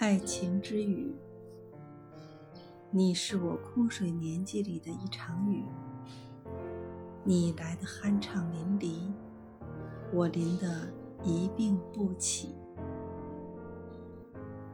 爱情之雨，你是我枯水年纪里的一场雨。你来的酣畅淋漓，我淋得一病不起。